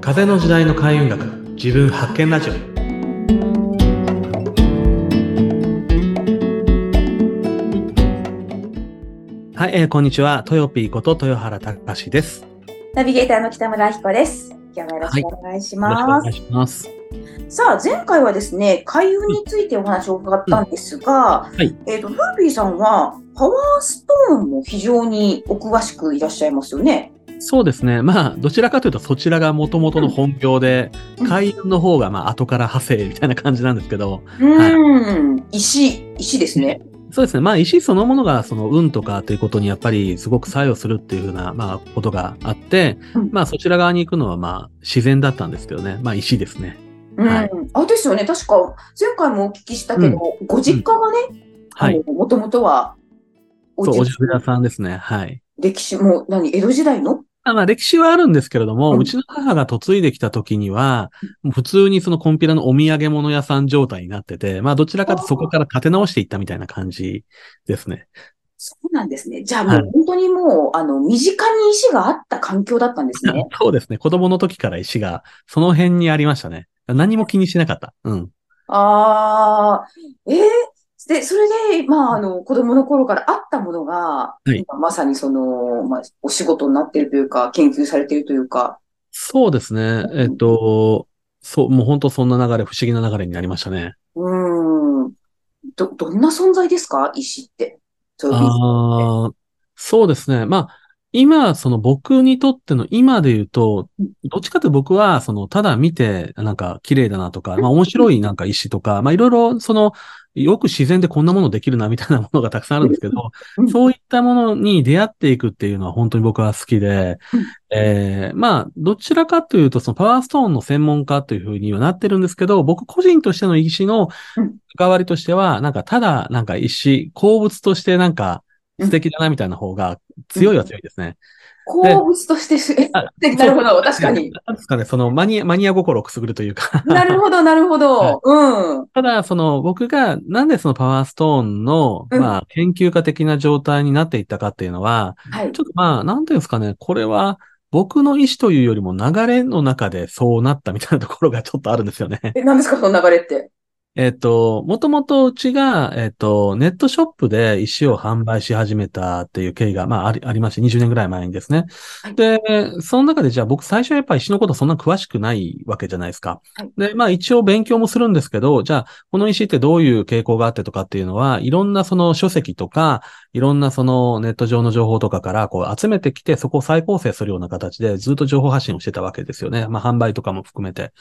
風の時代の開運学自分発見ラジオはい、えーこんにちは。トヨピーこと豊原隆です。よナビゲーターの北村明子です。今日もよろしくお願いしろしくおます。願いします。さあ、前回はですね、開運についてお話を伺ったんですが、はいえっ、と、フービーさんは、パワーストーンも非常にお詳しくいらっしゃいますよね。そうですね。まあ、どちらかというとそちらが元々の本業で、うん開運の方がまあ後から派生みたいな感じなんですけど、うーん、石、石ですね。そうですね。まあ、石そのものがその運とかということにやっぱりすごく作用するっていうふうな、まあ、ことがあって、うんまあ、そちら側に行くのはまあ、自然だったんですけどね。まあ、石ですね。うん、はいあ、ですよね。確か、前回もお聞きしたけど、ご実家がね、はい。もともとは、おそう、お家じ屋さんですね。はい。歴史も、何、江戸時代の？あまあ、歴史はあるんですけれども、ううんちの母が嫁いできた時には、普通にそのコンピラのお土産物屋さん状態になってて、まあ、どちらかとそこから立て直していったみたいな感じですね。そうなんですね。じゃあもはいう本当にもう、あの、身近に石があった環境だったんですね。そうですね。子供の時から石がその辺にありましたね。何も気にしなかった。うん。ああ、ええで、それで、まあ、あの、子供の頃からあったものが、い今まさにその、まあ、お仕事になっているというか、研究されているというか、そうですね。えっと、そう、もう本当そんな流れ、不思議な流れになりましたね。うーん、ど、どんな存在ですか？石って。そうああ、そうですね。まあ、今、その僕にとっての今で言うとうん、どっちかというと僕は、その、ただ見て、なんか綺麗だなとか、まあ面白いなんか石とか、まあいろいろ、その、よく自然でこんなものできるなみたいなものがたくさんあるんですけどうん、そういったものに出会っていくっていうのは本当に僕は好きでうん、えーまあ、どちらかというと、そのパワーストーンの専門家というふうにはなってるんですけど、僕個人としての石のうん。関わりとしては、なんかただ、なんか石、鉱物としてなんか素敵だなみたいな方が強いは強いですね。鉱物としてす、あ なるほど、確かに。なんですかね、そのマニア、マニア心をくすぐるというか。なるほど、なるほど。うん。ただ、その僕がなんでそのパワーストーンの、うんまあ、研究家的な状態になっていったかっていうのは、はいち。ょっとまあ、なんていうんですかね、これは僕の意思というよりも流れの中でそうなったみたいなところがちょっとあるんですよね。え、何ですか、その流れって？えっと、もともとうちが、えっと、ネットショップで石を販売し始めたっていう経緯が、まあ、あり、ありまして、20年ぐらい前にですねはい。で、その中でじゃあ僕最初はやっぱり石のことそんな詳しくないわけじゃないですかはい。で、まあ一応勉強もするんですけど、じゃあこの石ってどういう傾向があってとかっていうのは、いろんなその書籍とか、いろんなそのネット上の情報とかからこう集めてきて、そこを再構成するような形でずっと情報発信をしてたわけですよね。まあ販売とかも含めて。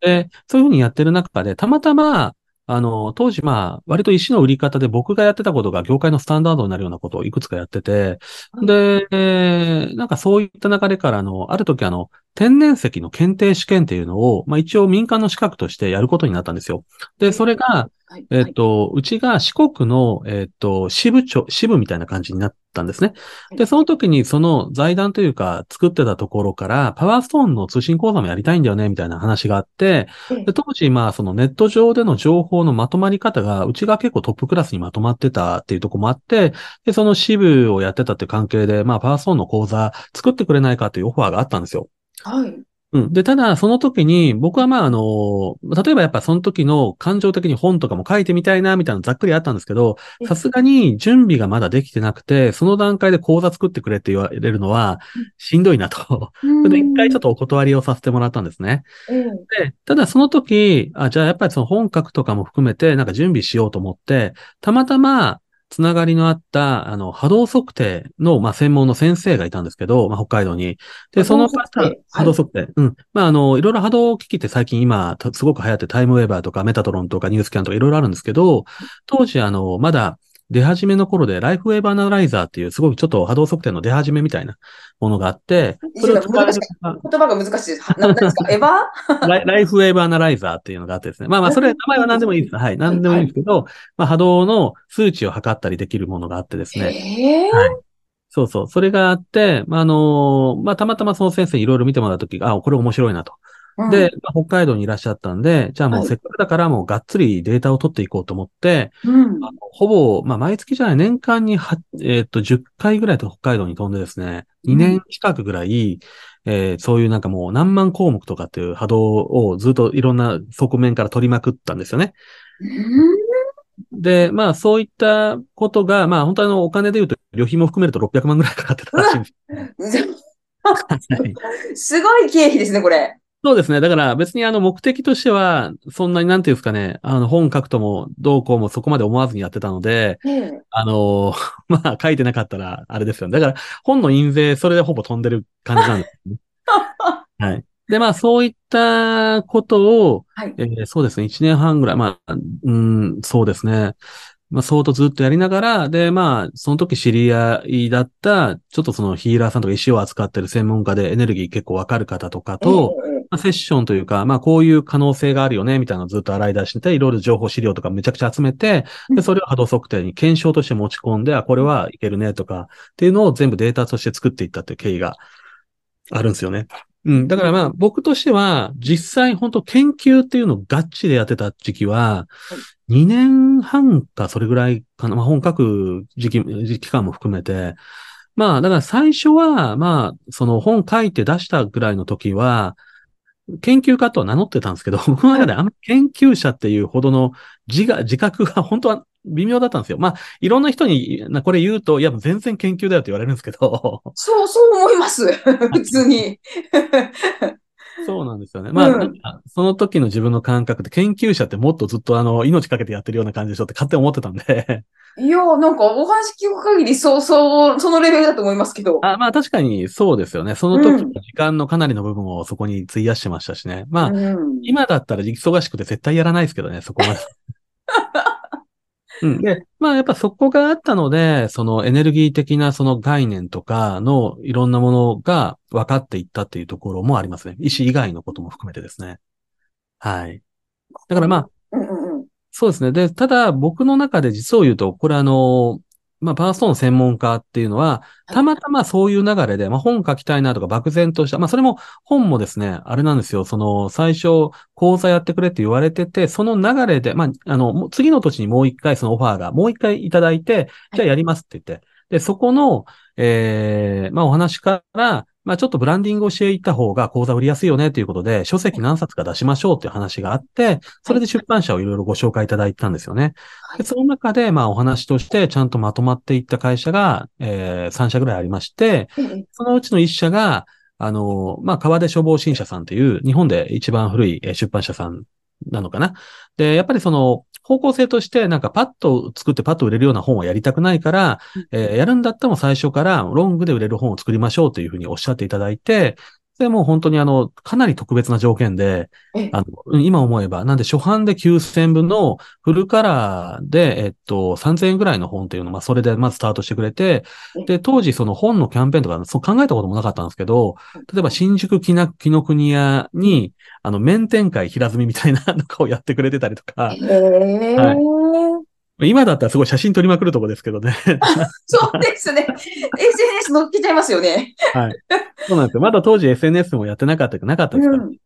で、そういうふうにやってる中で、たまたま、あの、当時まあ、割と石の売り方で僕がやってたことが業界のスタンダードになるようなことをいくつかやってて、はいで、えーなんかそういった流れからの、ある時あの、天然石の検定試験っていうのを、まあ一応民間の資格としてやることになったんですよ。で、それが、はい。えっと、うちが四国の、えっと、支部長、支部みたいな感じになったんですね。で、その時にその財団というか作ってたところから、パワーストーンの通信講座もやりたいんだよね、みたいな話があって、はいで当時、まあ、そのネット上での情報のまとまり方が、うちが結構トップクラスにまとまってたっていうところもあって、で、その支部をやってたっていう関係で、まあ、パワーストーンの講座作ってくれないかというオファーがあったんですよ。はい。うん。で、ただ、その時に、僕はまあ、あの、例えばやっぱその時の感情的に本とかも書いてみたいな、みたいなのざっくりあったんですけど、うんさすがに準備がまだできてなくて、その段階で講座作ってくれって言われるのはうん、しんどいなと。それで一回ちょっとお断りをさせてもらったんですね。ええで、ただその時、あ、じゃあやっぱりその本格とかも含めてなんか準備しようと思って、たまたまつながりのあった、あの、波動測定の、まあ、専門の先生がいたんですけど、まあ、北海道に。で、その方波動測定、波動測定。うん。まあ、あの、いろいろ波動機器って最近今、たすごく流行ってタイムウェーバーとかメタトロンとかニュースキャンとかいろいろあるんですけど、当時、あの、まだ出始めの頃で、ライフウェーブアナライザーっていう、すごくちょっと波動測定の出始めみたいなものがあって、それを使われる方言葉が難しい何ですか？エヴァ？ライフウェーブアナライザーっていうのがあってですね。まあまあ、それ、名前は何でもいいです。はい。何でもいいんですけど、まあ、波動の数値を測ったりできるものがあってですね。ええはい。そうそう。それがあって、まあ、あのまあ、たまたまその先生にいろいろ見てもらったときが、あ、これ面白いなとうんで、まあ北海道にいらっしゃったんで、じゃあもうはいせっかくだからもうがっつりデータを取っていこうと思って、うん。あのほぼ、まあ毎月じゃない、年間には、えっと、10回ぐらいと北海道に飛んでですね、2年近くぐらい、えーそういうなんかもう何万項目とかっていう波動をずっといろんな側面から取りまくったんですよね。で、まあそういったことが、まあ本当あのお金で言うと旅費も含めると600万ぐらいかかってたらしいんです。は いすごい経費ですね、これ。そうですね。だから別にあの目的としては、そんなになんていうんですかね、あの本書くともどうこうもそこまで思わずにやってたので、ええあの まあ書いてなかったらあれですよね。だから本の印税、それでほぼ飛んでる感じなんですね。はい。で、まあそういったことを、はい。えーそうですね、1年半ぐらい、まあ、うん、そうですね。まあ、相当ずっとやりながら、で、まあ、その時知り合いだった、ちょっとそのヒーラーさんとか石を扱ってる専門家でエネルギー結構わかる方とかと、ええまあ、セッションというか、まあ、こういう可能性があるよね、みたいなのをずっと洗い出して、いろいろ情報資料とかめちゃくちゃ集めて、で、それを波動測定に検証として持ち込んで、あ、これはいけるね、とか、っていうのを全部データとして作っていったっていう経緯があるんですよね。うん。だからまあ、僕としては、実際本当研究っていうのをガッチでやってた時期は、2年半かそれぐらいかな。まあ、本書く時期、時期間も含めて。まあ、だから最初は、まあ、その本書いて出したぐらいの時は、研究家とは名乗ってたんですけど、僕の中であんまり研究者っていうほどの自我、自覚が本当は微妙だったんですよ。まあ、いろんな人になこれ言うと、いや、全然研究だよって言われるんですけど、そう、そう思います。普通に。そうなんですよね。まあ、うんその時の自分の感覚で研究者ってもっとずっとあの、命かけてやってるような感じでしょって勝手に思ってたんで。いや、なんかお話聞く限り、そう、そう、そのレベルだと思いますけど。あまあ確かにそうですよね。その時の時間のかなりの部分をそこに費やしてましたしね。まあ、うん今だったら忙しくて絶対やらないですけどね、そこまで。うん、で、まあやっぱそこがあったので、そのエネルギー的なその概念とかのいろんなものが分かっていったっていうところもありますね。意思以外のことも含めてですね。はい。だからまあ、うんうんうん。そうですね。で、ただ僕の中で実を言うと、これあの、まあ、パワーストーン専門家っていうのは、たまたまそういう流れで、まあ、本書きたいなとか漠然とした、まあ、それも本もですね、あれなんですよ。その、最初、講座やってくれって言われてて、その流れで、まあ、あの、次の年にもう一回そのオファーが、もう一回いただいて、じゃあやりますって言って、で、そこの、ええまあ、お話から、まあ、ちょっとブランディングをしていった方が講座売りやすいよねということで、書籍何冊か出しましょうっていう話があって、それで出版社をいろいろご紹介いただいたんですよね。でその中で、まあ、お話としてちゃんとまとまっていった会社が、えー、3社ぐらいありまして、ええそのうちの1社が、あの、まあ、川出消防新社さんという、日本で一番古いえー出版社さんなのかな。で、やっぱりその、方向性として、なんかパッと作ってパッと売れるような本はやりたくないから、えーやるんだったらもう最初からロングで売れる本を作りましょうというふうにおっしゃっていただいて、で、もう本当にあの、かなり特別な条件で、ええ。あの、うん今思えば、なんで初版で9000部のフルカラーで、えっと、3000円ぐらいの本っていうのを、まあ、それでまずスタートしてくれて、で、当時その本のキャンペーンとか、そう考えたこともなかったんですけど、例えば新宿紀な紀ノ国屋に、あの、面展開平積みみたいなのかをやってくれてたりとか、はい今だったらすごい写真撮りまくるとこですけどね。そうですね。SNS 乗っけちゃいますよね。はい。そうなんですよ。まだ当時 SNS もやってなかったかなかったですから。うん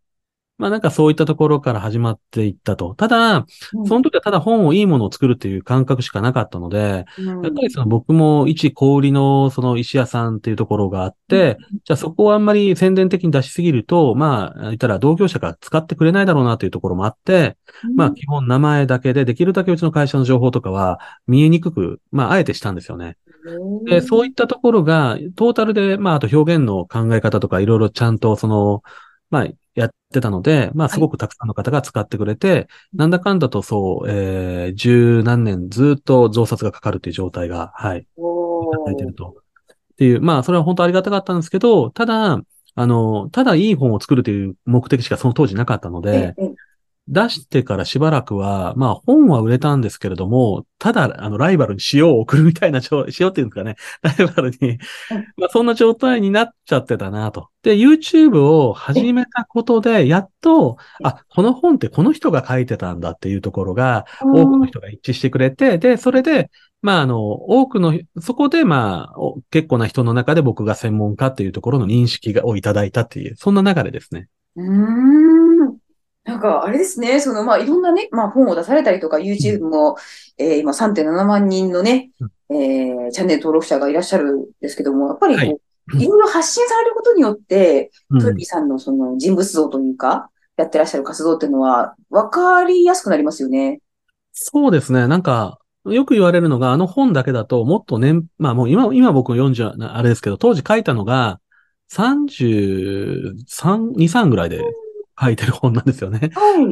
まあなんかそういったところから始まっていったと。ただ、うん。その時はただ本をいいものを作るっていう感覚しかなかったので、うん。やっぱりその僕も一小売りのその石屋さんっていうところがあって、じゃあそこをあんまり宣伝的に出しすぎると、まあ、言ったら同業者が使ってくれないだろうなというところもあって、まあ基本名前だけでできるだけうちの会社の情報とかは見えにくく、まああえてしたんですよね。で、そういったところが、トータルで、まあ、あと表現の考え方とか、いろいろちゃんと、その、まあ、やってたので、まあ、すごくたくさんの方が使ってくれて、なんだかんだとそう、えー、十何年ずっと増刷がかかるという状態が、はい、いおただいてると。っていう、まあ、それは本当ありがたかったんですけど、ただ、あの、ただいい本を作るという目的しかその当時なかったので、ええ出してからしばらくは、まあ本は売れたんですけれども、ただ、あの、ライバルに塩を送るみたいな状、塩っていうんですかね、ライバルに、まあそんな状態になっちゃってたなと。で、YouTube を始めたことで、やっと、あ、この本ってこの人が書いてたんだっていうところが、多くの人が一致してくれて、で、それで、まあ、あの、多くの、そこで、まあ、お結構な人の中で僕が専門家っていうところの認識がをいただいたっていう、そんな流れですね。うーん。なんか、あれですね、その、まあ、いろんなね、まあ、本を出されたりとか、YouTube も、えー今3.7万人のね、えーチャンネル登録者がいらっしゃるんですけども、やっぱりこう、はい。いろいろ発信されることによって、うん。トヨピーさんのその人物像というか、やってらっしゃる活動っていうのは、わかりやすくなりますよね。そうですね。なんか、よく言われるのが、あの本だけだと、もっと年、まあもう今、今僕40な、あれですけど、当時書いたのが、33、2、3ぐらいで書いてる本なんですよね。はい。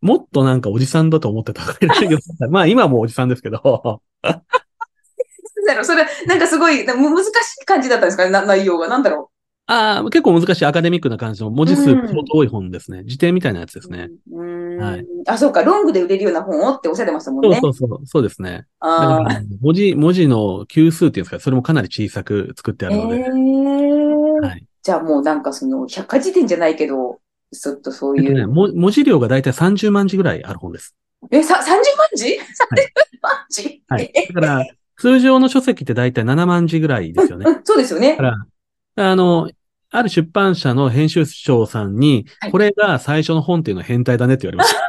もっとなんかおじさんだと思ってた まあ今はもうおじさんですけど、なんだろう、それ、なんかすごい、難しい感じだったんですか？ね、な内容が。なんだろああ、結構難しいアカデミックな感じの文字数うん相当多い本ですね。辞典みたいなやつでう。すね。うーん。はいあ、そうか、ロングで売れるような本をっておっしゃってましたもんそうね。そうそう、そうですね。だあから文字、文字の級数っていうんですか、それもかなり小さく作ってあるので。えはい。じゃあもうなんかその、百科事典じゃないけど、ちょっとそういう。も文字量がだいたい30万字ぐらいある本です。え、さ、30万字 ?30 万字？はいえ？だから、通常の書籍ってだいたい7万字ぐらいですよね。うん、そうですよねだ。から、あの、ある出版社の編集長さんにはい、これが最初の本っていうのは変態だねって言われました。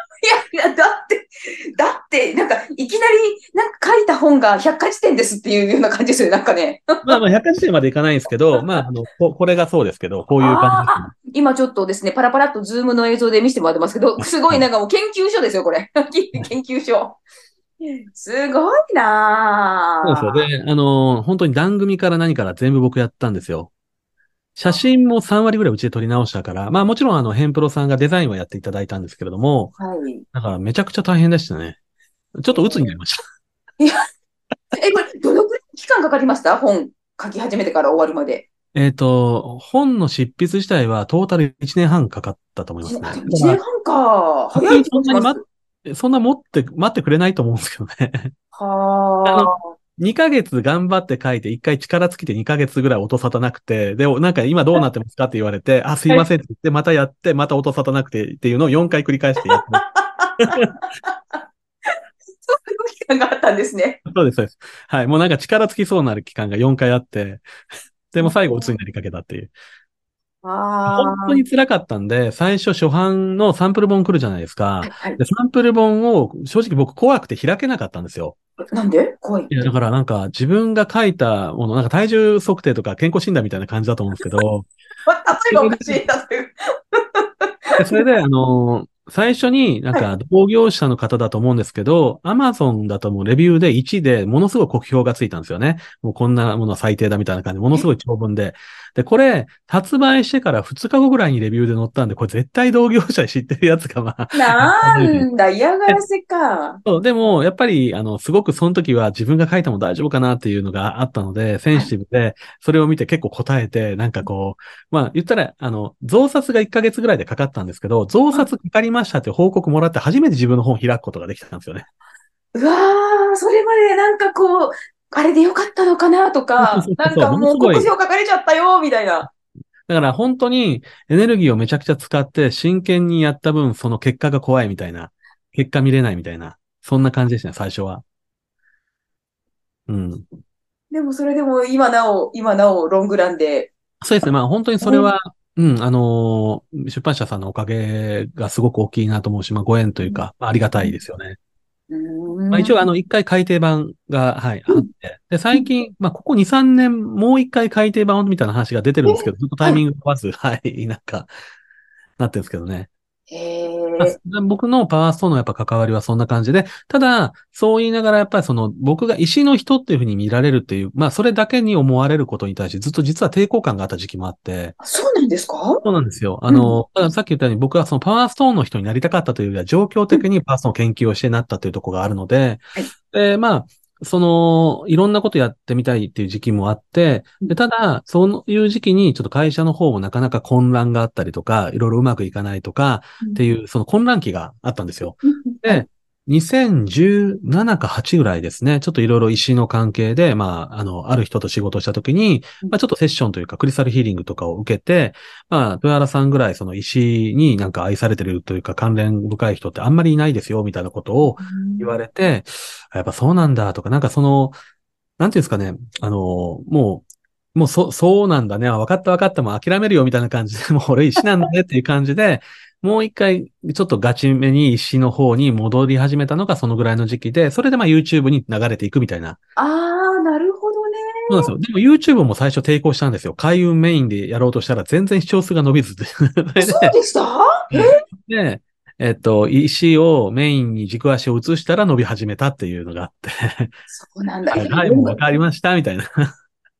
だって、なんか、いきなり、なんか書いた本が百科事典ですっていうような感じですよね、なんかね。まあまあ、百科事典までいかないんですけど、まあ、あの、ここれがそうですけど、こういう感じですね。今ちょっとですね、パラパラっとズームの映像で見せてもらってますけど、すごいなんかもう研究所ですよ、これ。研究所。すごいなぁ。そうですよ。で、あの、本当に番組から何から全部僕やったんですよ。写真も3割ぐらいうちで撮り直したから、まあもちろんあの、ヘンプロさんがデザインはやっていただいたんですけれども、はい。だからめちゃくちゃ大変でしたね。ちょっと鬱になりました。え、これ、どのくらい期間かかりました？本書き始めてから終わるまで。えっ、と、本の執筆自体はトータル1年半かかったと思いますね。あ、でも1年半か。早いとそんなにまそんな持って、待ってくれないと思うんですけどね。は2ヶ月頑張って書いて、1回力尽きて2ヶ月ぐらい音沙汰なくて、で、なんか今どうなってますかって言われて、あ、すいませんって言って、またやって、また音沙汰なくてっていうのを4回繰り返してやってます。あ。そういう期間があったんですね。そうです、そうです。はい。もうなんか力尽きそうになる期間が4回あって、でも最後鬱になりかけたっていう。あ本当に辛かったんで、最初初版のサンプル本来るじゃないですかあ。。はい。で、サンプル本を正直僕怖くて開けなかったんですよ。なんで？怖い。いや、だからなんか自分が書いたもの、なんか体重測定とか健康診断みたいな感じだと思うんですけど、ま例えばおかしい。それで、あの最初になんか同業者の方だと思うんですけど、アマゾンだともうレビューで1でものすごい酷評がついたんですよね。もうこんなものは最低だみたいな感じで、ものすごい長文で。で、これ、発売してから2日後ぐらいにレビューで載ったんで、これ絶対同業者知ってるやつがまあ、なんだ、嫌がらせか。そう、でも、やっぱり、あの、すごくその時は自分が書いても大丈夫かなっていうのがあったので、センシティブで、それを見て結構答えて、なんかこう、まあ、言ったら、あの、増刷が1ヶ月ぐらいでかかったんですけど、増刷かかりましたって報告もらって初めて自分の本を開くことができたんですよね。うわー、それまでなんかこう、あれでよかったのかなとかなんかもうものすごい酷評書かれちゃったよ、みたいな。だから本当にエネルギーをめちゃくちゃ使って真剣にやった分、その結果が怖いみたいな、結果見れないみたいな、そんな感じでしたね、最初は。うん。でもそれでも今なお、今なおロングランで。そうですね。まあ本当にそれは、うん、あのー出版社さんのおかげがすごく大きいなと思うし、まあご縁というか、まあありがたいですよね。まあ一応あの一回改訂版が、はい、あって。で、最近、まあここ2、3年もう一回改訂版みたいな話が出てるんですけど、ずっとタイミングが合わず、はい、なんか、なってるんですけどね。へ。僕のパワーストーンのやっぱ関わりはそんな感じで、ただ、そう言いながらやっぱりその僕が石の人っていうふうに見られるっていう、まあそれだけに思われることに対してずっと実は抵抗感があった時期もあって、あそうなんですか？そうなんですよ。あの、たださっき言ったように僕はそのパワーストーンの人になりたかったというよりは状況的にパワーストーンを研究をしてなったというところがあるので、はいで、まあ、その、いろんなことやってみたいっていう時期もあって、でただ、そういう時期にちょっと会社の方もなかなか混乱があったりとか、いろいろうまくいかないとかっていう、その混乱期があったんですよ。で、2017か8ぐらいですね、ちょっといろいろ石の関係で、まあ、あの、ある人と仕事をしたときに、まあ、ちょっとセッションというか、クリスタルヒーリングとかを受けて、まあ、豊原さんぐらいその石になんか愛されてるというか、関連深い人ってあんまりいないですよ、みたいなことを言われて、やっぱそうなんだとか、なんかその、なんていうんですかね、あの、もう、もうそ、そうなんだね。分かった分かった。もう諦めるよみたいな感じで、もう俺石なんだねっていう感じで、もう一回、ちょっとガチめに石の方に戻り始めたのがそのぐらいの時期で、それでまあ YouTube に流れていくみたいな。ああ、なるほどね。そうなんですよ。でも YouTube も最初抵抗したんですよ。開運メインでやろうとしたら全然視聴数が伸びず で。そうでした？で、えっと、石をメインに軸足を移したら伸び始めたっていうのがあって。そうなんだ。はい、はいもうわかりました、みたいな。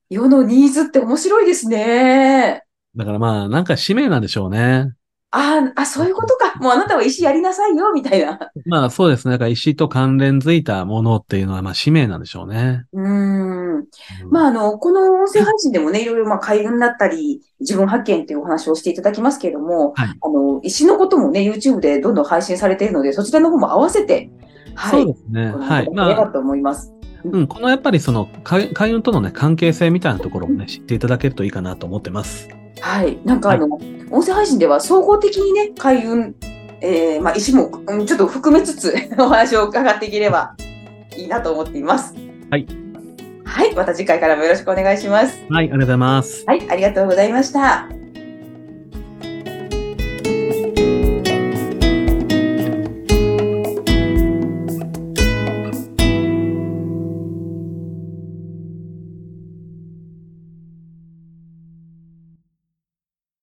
世のニーズって面白いですね。だからまあ、なんか使命なんでしょうね。あーあ、そういうことか。もうあなたは石やりなさいよ、みたいな。まあそうですね。だから石と関連づいたものっていうのはまあ使命なんでしょうね。うーん。うんまあ、あの、この音声配信でもね、いろいろ、まあ、開運だったり、自分発見っていうお話をしていただきますけれども、はいあの、石のこともね、YouTube でどんどん配信されているので、そちらの方も合わせて、はい。そうですね。はいい。まあ、と思います。うん、このやっぱりその開開運とのね、関係性みたいなところをね、知っていただけるといいかなと思ってます。はい。なんかあの、音声配信では総合的にね、開運、えー、まあ、石も、うんちょっと含めつつ お話を伺っていければいいなと思っています。はい。はい。また次回からもよろしくお願いします。はい、ありがとうございます。はい。ありがとうございました。